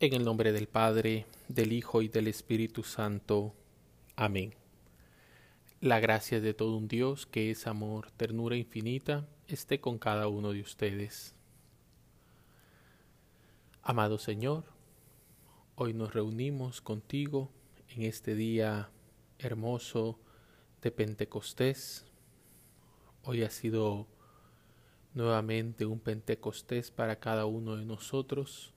En el nombre del Padre, del Hijo y del Espíritu Santo. Amén. La gracia de todo un Dios que es amor, ternura infinita, esté con cada uno de ustedes. Amado Señor, hoy nos reunimos contigo en este día hermoso de Pentecostés. Hoy ha sido nuevamente un Pentecostés para cada uno de nosotros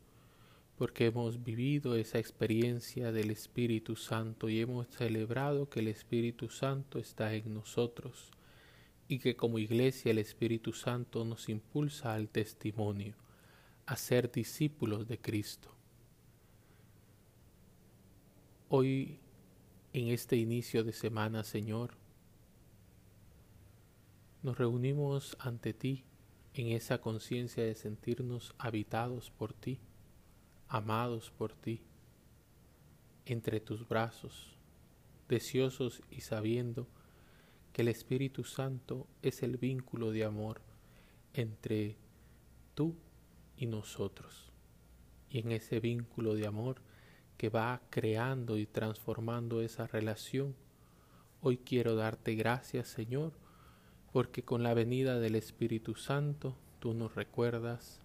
porque hemos vivido esa experiencia del Espíritu Santo y hemos celebrado que el Espíritu Santo está en nosotros y que como iglesia el Espíritu Santo nos impulsa al testimonio, a ser discípulos de Cristo. Hoy, en este inicio de semana, Señor, nos reunimos ante ti en esa conciencia de sentirnos habitados por ti amados por ti, entre tus brazos, deseosos y sabiendo que el Espíritu Santo es el vínculo de amor entre tú y nosotros. Y en ese vínculo de amor que va creando y transformando esa relación, hoy quiero darte gracias, Señor, porque con la venida del Espíritu Santo tú nos recuerdas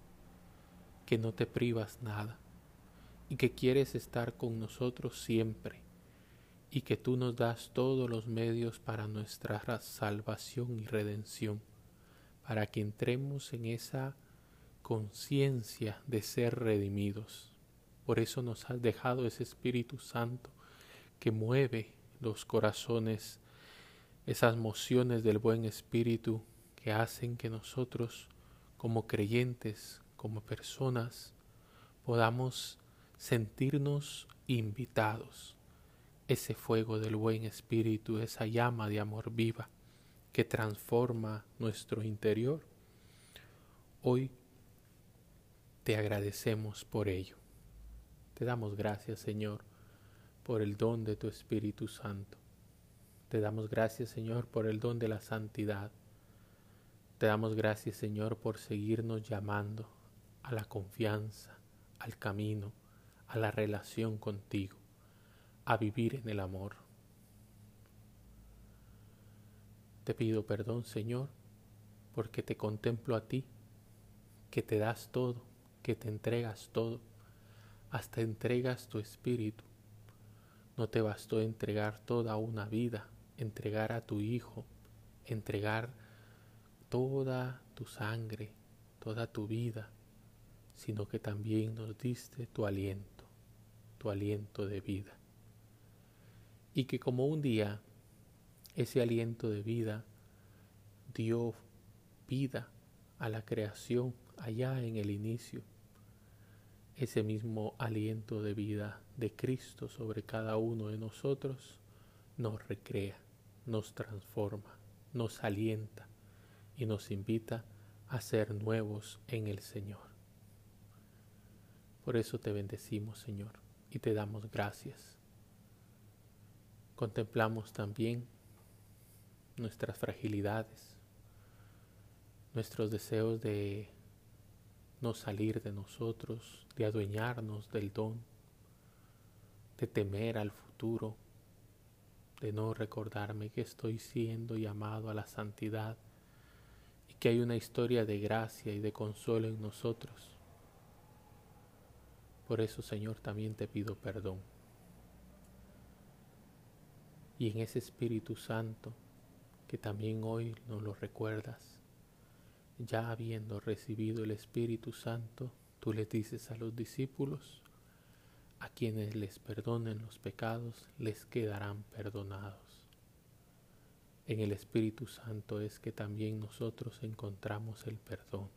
que no te privas nada y que quieres estar con nosotros siempre y que tú nos das todos los medios para nuestra salvación y redención, para que entremos en esa conciencia de ser redimidos. Por eso nos has dejado ese Espíritu Santo que mueve los corazones, esas mociones del buen Espíritu que hacen que nosotros, como creyentes, como personas, podamos sentirnos invitados. Ese fuego del buen espíritu, esa llama de amor viva que transforma nuestro interior. Hoy te agradecemos por ello. Te damos gracias, Señor, por el don de tu Espíritu Santo. Te damos gracias, Señor, por el don de la santidad. Te damos gracias, Señor, por seguirnos llamando a la confianza, al camino, a la relación contigo, a vivir en el amor. Te pido perdón, Señor, porque te contemplo a ti, que te das todo, que te entregas todo, hasta entregas tu espíritu. No te bastó entregar toda una vida, entregar a tu Hijo, entregar toda tu sangre, toda tu vida, sino que también nos diste tu aliento tu aliento de vida. Y que como un día ese aliento de vida dio vida a la creación allá en el inicio, ese mismo aliento de vida de Cristo sobre cada uno de nosotros nos recrea, nos transforma, nos alienta y nos invita a ser nuevos en el Señor. Por eso te bendecimos, Señor y te damos gracias. Contemplamos también nuestras fragilidades, nuestros deseos de no salir de nosotros, de adueñarnos del don, de temer al futuro, de no recordarme que estoy siendo llamado a la santidad y que hay una historia de gracia y de consuelo en nosotros por eso, Señor, también te pido perdón. Y en ese Espíritu Santo, que también hoy nos lo recuerdas, ya habiendo recibido el Espíritu Santo, tú le dices a los discípulos, a quienes les perdonen los pecados, les quedarán perdonados. En el Espíritu Santo es que también nosotros encontramos el perdón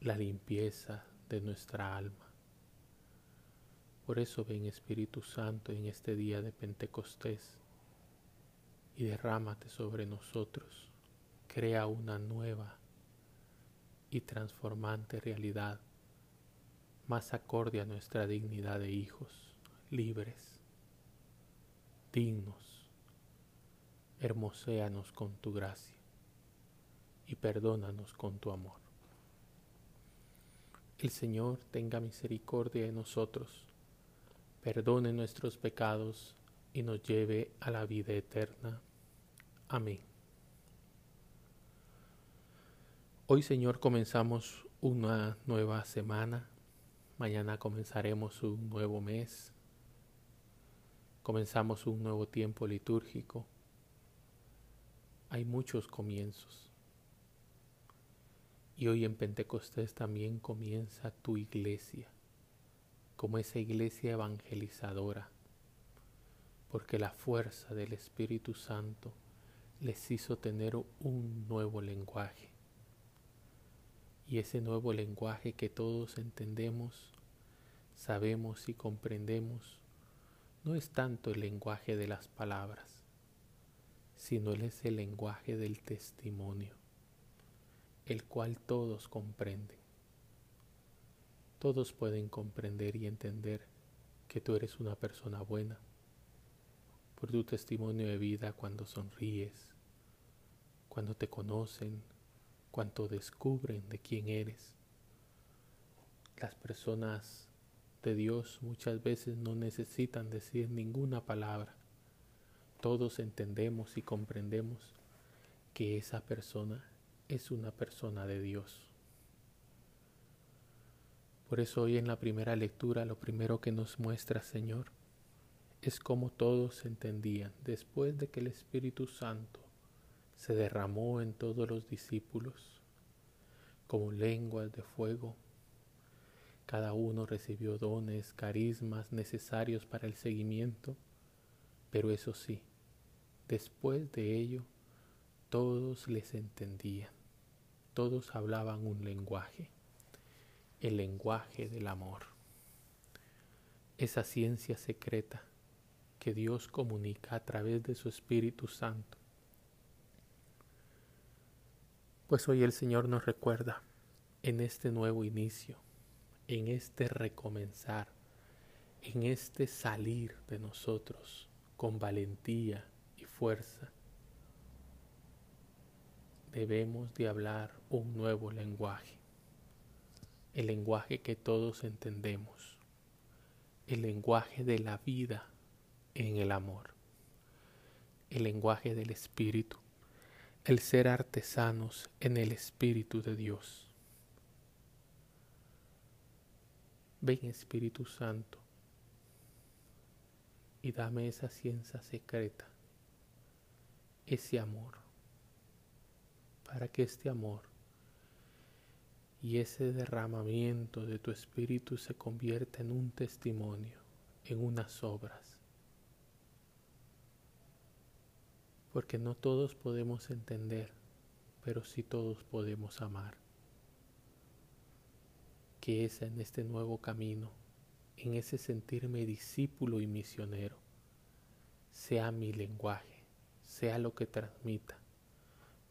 la limpieza de nuestra alma. Por eso ven Espíritu Santo en este día de Pentecostés y derrámate sobre nosotros. Crea una nueva y transformante realidad más acorde a nuestra dignidad de hijos, libres, dignos. Hermoséanos con tu gracia y perdónanos con tu amor. El Señor tenga misericordia de nosotros, perdone nuestros pecados y nos lleve a la vida eterna. Amén. Hoy Señor comenzamos una nueva semana, mañana comenzaremos un nuevo mes, comenzamos un nuevo tiempo litúrgico. Hay muchos comienzos. Y hoy en Pentecostés también comienza tu iglesia, como esa iglesia evangelizadora, porque la fuerza del Espíritu Santo les hizo tener un nuevo lenguaje. Y ese nuevo lenguaje que todos entendemos, sabemos y comprendemos, no es tanto el lenguaje de las palabras, sino es el lenguaje del testimonio el cual todos comprenden. Todos pueden comprender y entender que tú eres una persona buena por tu testimonio de vida cuando sonríes, cuando te conocen, cuando descubren de quién eres. Las personas de Dios muchas veces no necesitan decir ninguna palabra. Todos entendemos y comprendemos que esa persona es una persona de Dios. Por eso hoy en la primera lectura lo primero que nos muestra Señor es cómo todos entendían después de que el Espíritu Santo se derramó en todos los discípulos como lenguas de fuego. Cada uno recibió dones, carismas necesarios para el seguimiento, pero eso sí, después de ello, todos les entendían todos hablaban un lenguaje, el lenguaje del amor. Esa ciencia secreta que Dios comunica a través de su Espíritu Santo. Pues hoy el Señor nos recuerda en este nuevo inicio, en este recomenzar, en este salir de nosotros con valentía y fuerza, debemos de hablar un nuevo lenguaje, el lenguaje que todos entendemos, el lenguaje de la vida en el amor, el lenguaje del Espíritu, el ser artesanos en el Espíritu de Dios. Ven Espíritu Santo y dame esa ciencia secreta, ese amor para que este amor y ese derramamiento de tu espíritu se convierta en un testimonio, en unas obras. Porque no todos podemos entender, pero sí todos podemos amar. Que esa en este nuevo camino, en ese sentirme discípulo y misionero, sea mi lenguaje, sea lo que transmita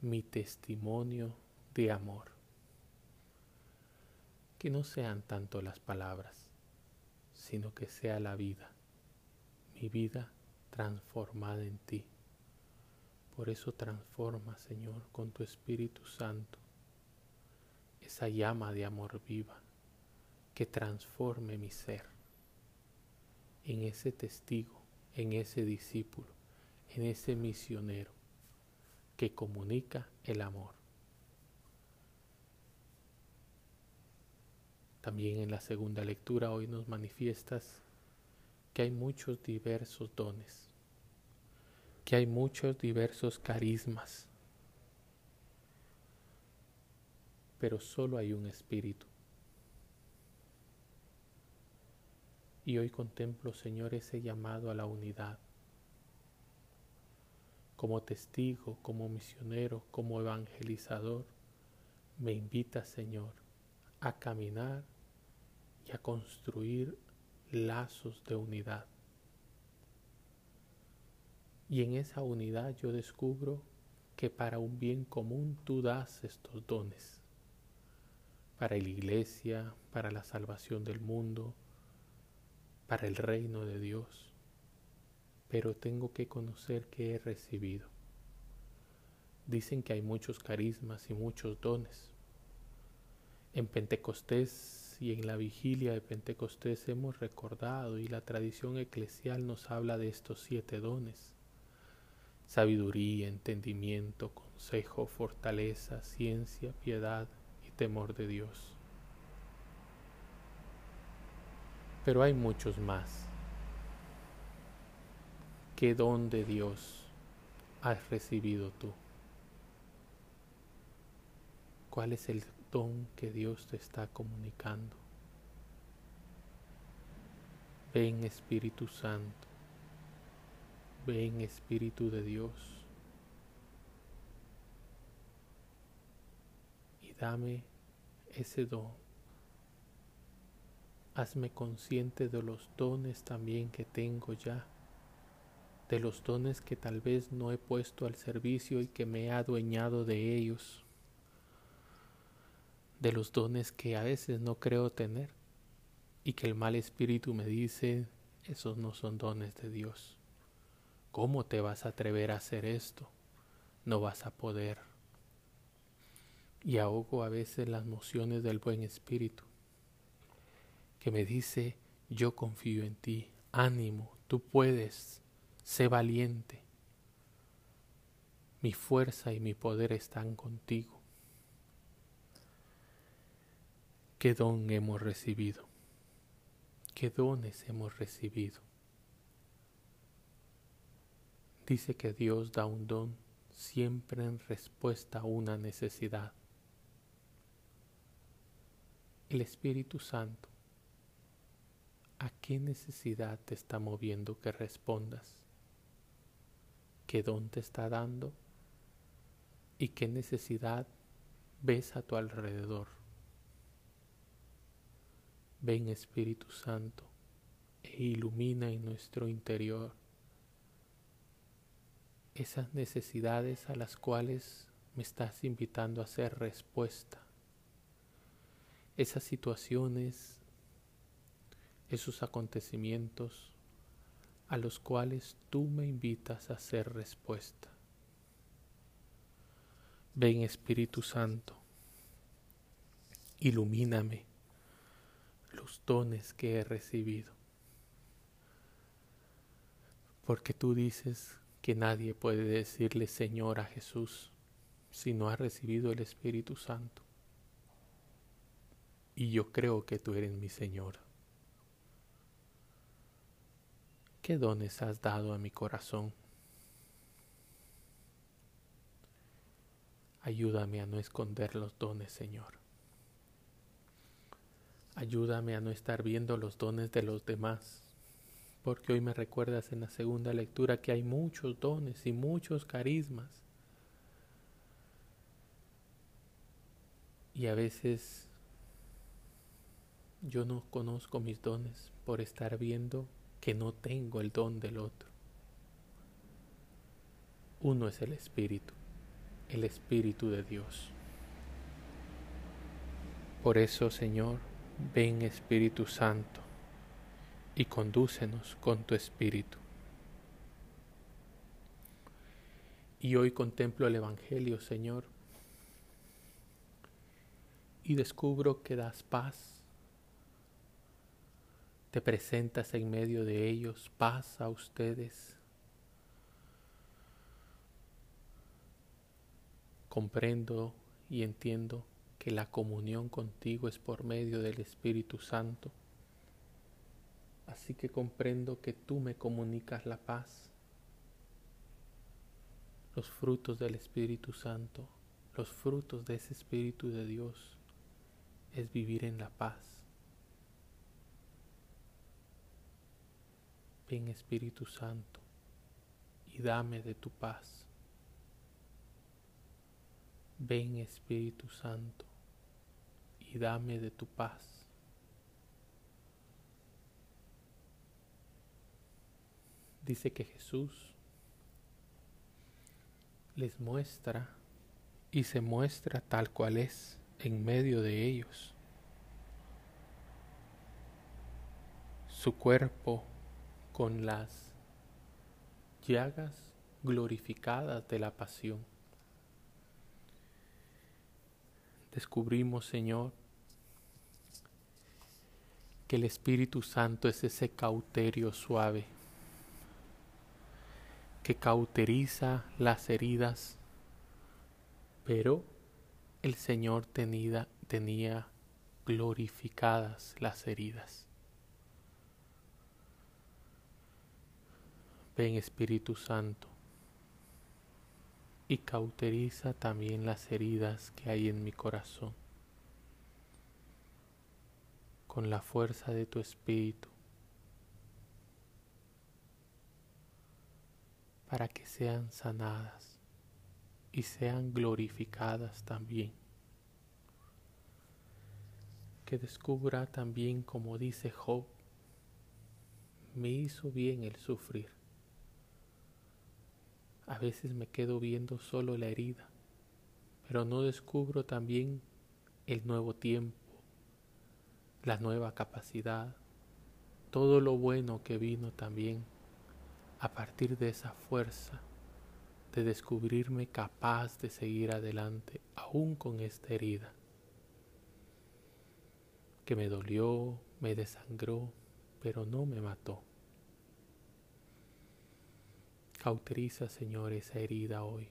mi testimonio de amor. Que no sean tanto las palabras, sino que sea la vida, mi vida transformada en ti. Por eso transforma, Señor, con tu Espíritu Santo, esa llama de amor viva que transforme mi ser en ese testigo, en ese discípulo, en ese misionero que comunica el amor. También en la segunda lectura hoy nos manifiestas que hay muchos diversos dones, que hay muchos diversos carismas, pero solo hay un espíritu. Y hoy contemplo, Señor, ese llamado a la unidad como testigo, como misionero, como evangelizador, me invita, Señor, a caminar y a construir lazos de unidad. Y en esa unidad yo descubro que para un bien común tú das estos dones. Para la iglesia, para la salvación del mundo, para el reino de Dios pero tengo que conocer que he recibido. Dicen que hay muchos carismas y muchos dones. En Pentecostés y en la vigilia de Pentecostés hemos recordado y la tradición eclesial nos habla de estos siete dones. Sabiduría, entendimiento, consejo, fortaleza, ciencia, piedad y temor de Dios. Pero hay muchos más. ¿Qué don de Dios has recibido tú? ¿Cuál es el don que Dios te está comunicando. Ven Espíritu Santo, ven Espíritu de Dios y dame ese don. Hazme consciente de los dones también que tengo ya, de los dones que tal vez no he puesto al servicio y que me he adueñado de ellos de los dones que a veces no creo tener y que el mal espíritu me dice, esos no son dones de Dios. ¿Cómo te vas a atrever a hacer esto? No vas a poder. Y ahogo a veces las mociones del buen espíritu, que me dice, yo confío en ti, ánimo, tú puedes, sé valiente. Mi fuerza y mi poder están contigo. ¿Qué don hemos recibido? ¿Qué dones hemos recibido? Dice que Dios da un don siempre en respuesta a una necesidad. El Espíritu Santo, ¿a qué necesidad te está moviendo que respondas? ¿Qué don te está dando? ¿Y qué necesidad ves a tu alrededor? Ven Espíritu Santo e ilumina en nuestro interior esas necesidades a las cuales me estás invitando a hacer respuesta. Esas situaciones, esos acontecimientos a los cuales tú me invitas a hacer respuesta. Ven Espíritu Santo, ilumíname los dones que he recibido. Porque tú dices que nadie puede decirle Señor a Jesús si no ha recibido el Espíritu Santo. Y yo creo que tú eres mi Señor. ¿Qué dones has dado a mi corazón? Ayúdame a no esconder los dones, Señor. Ayúdame a no estar viendo los dones de los demás, porque hoy me recuerdas en la segunda lectura que hay muchos dones y muchos carismas. Y a veces yo no conozco mis dones por estar viendo que no tengo el don del otro. Uno es el Espíritu, el Espíritu de Dios. Por eso, Señor, Ven Espíritu Santo y condúcenos con tu Espíritu. Y hoy contemplo el Evangelio, Señor, y descubro que das paz. Te presentas en medio de ellos, paz a ustedes. Comprendo y entiendo que la comunión contigo es por medio del Espíritu Santo. Así que comprendo que tú me comunicas la paz, los frutos del Espíritu Santo, los frutos de ese Espíritu de Dios es vivir en la paz. Ven Espíritu Santo y dame de tu paz. Ven Espíritu Santo y dame de tu paz. Dice que Jesús les muestra y se muestra tal cual es en medio de ellos. Su cuerpo con las llagas glorificadas de la pasión. Descubrimos, Señor, que el Espíritu Santo es ese cauterio suave que cauteriza las heridas, pero el Señor tenía, tenía glorificadas las heridas. Ven Espíritu Santo y cauteriza también las heridas que hay en mi corazón con la fuerza de tu Espíritu para que sean sanadas y sean glorificadas también. Que descubra también, como dice Job, me hizo bien el sufrir. A veces me quedo viendo solo la herida, pero no descubro también el nuevo tiempo, la nueva capacidad, todo lo bueno que vino también a partir de esa fuerza de descubrirme capaz de seguir adelante aún con esta herida que me dolió, me desangró, pero no me mató. Cauteriza, Señor, esa herida hoy,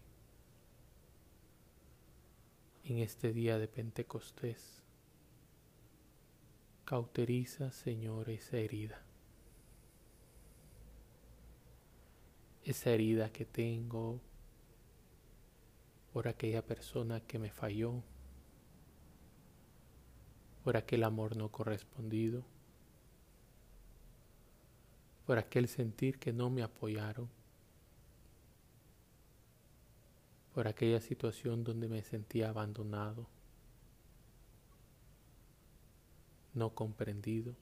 en este día de Pentecostés. Cauteriza, Señor, esa herida. esa herida que tengo por aquella persona que me falló, por aquel amor no correspondido, por aquel sentir que no me apoyaron, por aquella situación donde me sentía abandonado, no comprendido,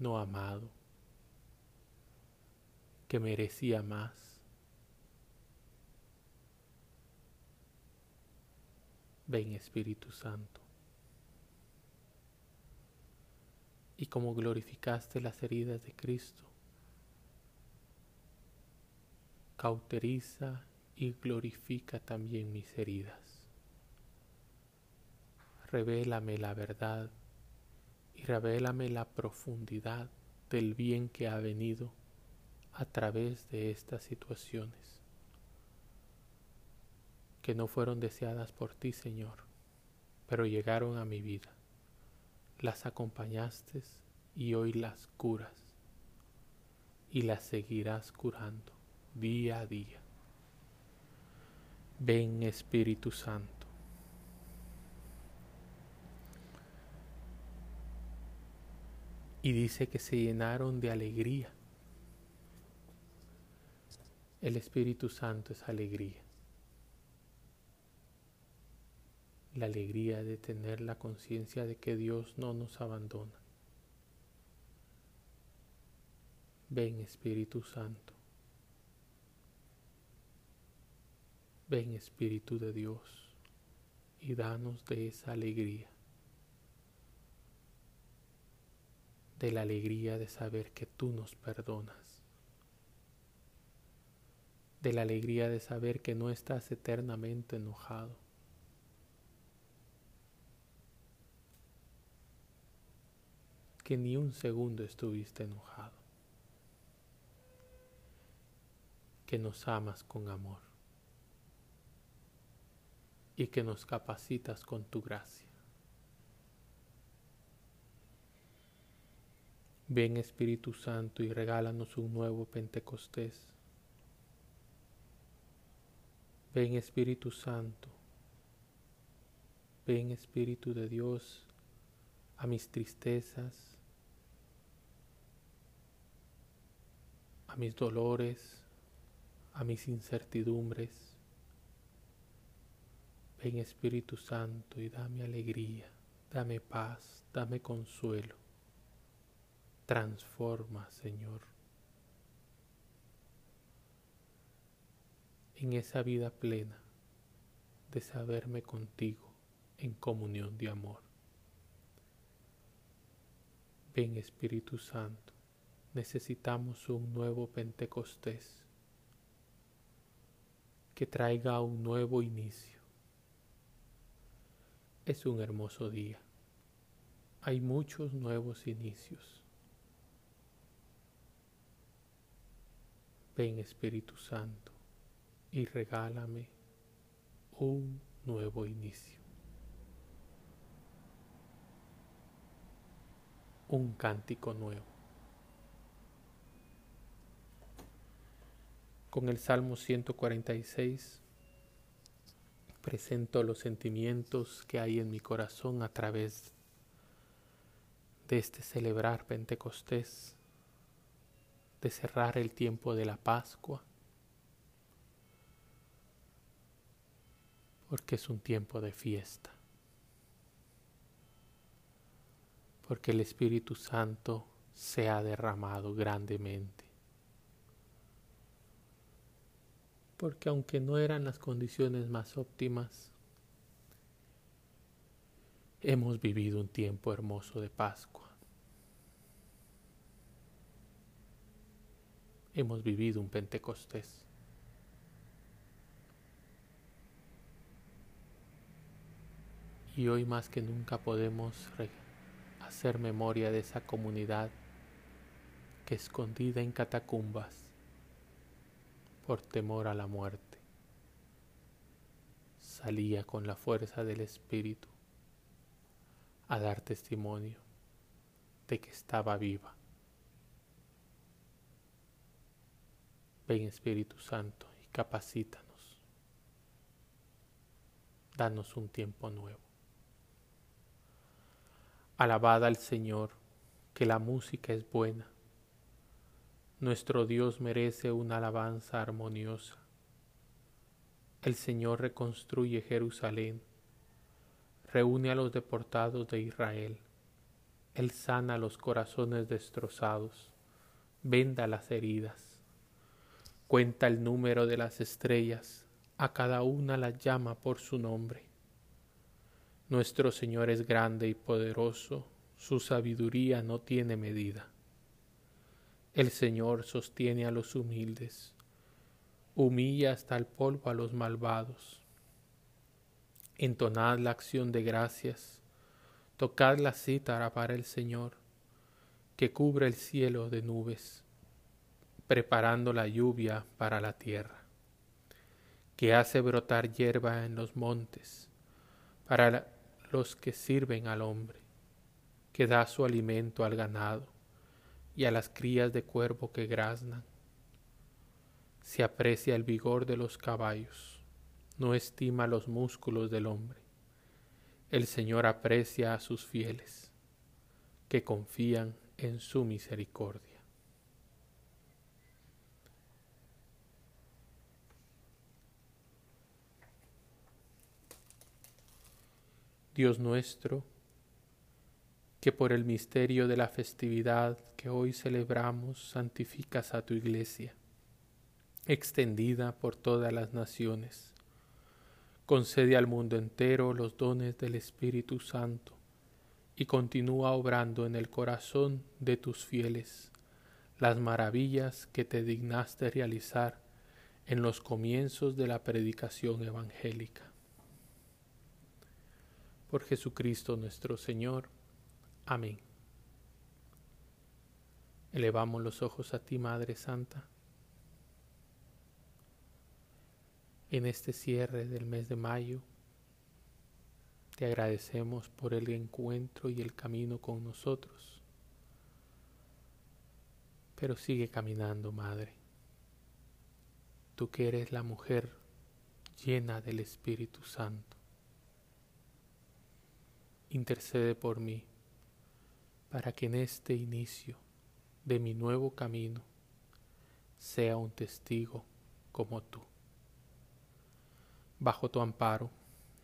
no amado que merecía más. Ven Espíritu Santo. Y como glorificaste las heridas de Cristo, cauteriza y glorifica también mis heridas. Revélame la verdad y revélame la profundidad del bien que ha venido a través de estas situaciones que no fueron deseadas por ti, Señor, pero llegaron a mi vida. Las acompañaste y hoy las curas y las seguirás curando día a día. Ven Espíritu Santo. Y dice que se llenaron de alegría el Espíritu Santo es alegría. La alegría de tener la conciencia de que Dios no nos abandona. Ven Espíritu Santo. Ven Espíritu de Dios y danos de esa alegría. De la alegría de saber que tú nos perdonas de la alegría de saber que no estás eternamente enojado. Que ni un segundo estuviste enojado. Que nos amas con amor. Y que nos capacitas con tu gracia. Ven Espíritu Santo y regálanos un nuevo Pentecostés Ven Espíritu Santo, ven Espíritu de Dios a mis tristezas, a mis dolores, a mis incertidumbres. Ven Espíritu Santo y dame alegría, dame paz, dame consuelo. Transforma, Señor. en esa vida plena de saberme contigo en comunión de amor. Ven Espíritu Santo, necesitamos un nuevo Pentecostés que traiga un nuevo inicio. Es un hermoso día hay muchos nuevos inicios. Ven Espíritu Santo y regálame un nuevo inicio. Un cántico nuevo. Con el Salmo 146 presento los sentimientos que hay en mi corazón a través de este celebrar Pentecostés, de cerrar el tiempo de la Pascua, porque es un tiempo de fiesta, porque el Espíritu Santo se ha derramado grandemente porque aunque no eran las condiciones más óptimas, hemos vivido un tiempo hermoso de Pascua. Hemos vivido un Pentecostés. Y hoy más que nunca podemos hacer memoria de esa comunidad que escondida en catacumbas por temor a la muerte. Salía con la fuerza del Espíritu a dar testimonio de que estaba viva. Ven Espíritu Santo y capacítanos. Danos un tiempo nuevo. Alabada al Señor, que la música es buena nuestro Dios merece una alabanza armoniosa. El Señor reconstruye Jerusalén, reúne a los deportados de Israel. Él sana los corazones destrozados, venda las heridas, cuenta el número de las estrellas, a cada una la llama por su nombre. Nuestro Señor es grande y poderoso, su sabiduría no tiene medida. El Señor sostiene a los humildes, humilla hasta el polvo a los malvados. Entonad la acción de gracias, tocad la cítara para el Señor, que cubre el cielo de nubes, preparando la lluvia para la tierra, que hace brotar hierba en los montes, para los que sirven al hombre, que da su alimento al ganado y a las crías de cuervo que graznan. Se aprecia el vigor de los caballos, no estima los músculos del hombre. El Señor aprecia a sus fieles, que confían en su misericordia. Dios nuestro, que por el misterio de la festividad que hoy celebramos santificas a tu iglesia, extendida por todas las naciones. Concede al mundo entero los dones del Espíritu Santo y continúa obrando en el corazón de tus fieles las maravillas que te dignaste realizar en los comienzos de la predicación evangélica. Por Jesucristo nuestro Señor, Amén. Elevamos los ojos a ti, Madre Santa. En este cierre del mes de mayo, te agradecemos por el encuentro y el camino con nosotros. Pero sigue caminando, Madre. Tú que eres la mujer llena del Espíritu Santo. Intercede por mí para que en este inicio de mi nuevo camino sea un testigo como tú. Bajo tu amparo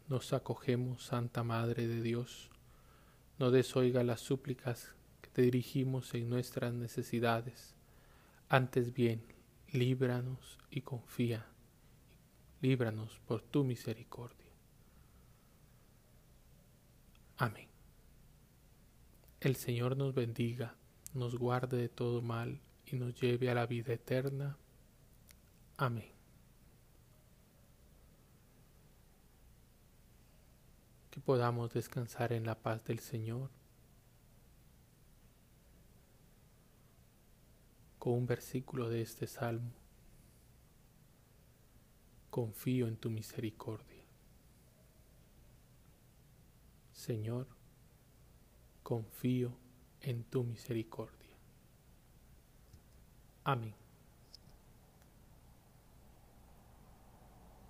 nos acogemos, Santa Madre de Dios. No desoiga las súplicas que te dirigimos en nuestras necesidades. Antes bien, líbranos y confía. Líbranos por tu misericordia. Amén. El Señor nos bendiga, nos guarde de todo mal y nos lleve a la vida eterna. Amén. Que podamos descansar en la paz del Señor. Con un versículo de este salmo. Confío en tu misericordia. Señor, confío en tu misericordia. Amén.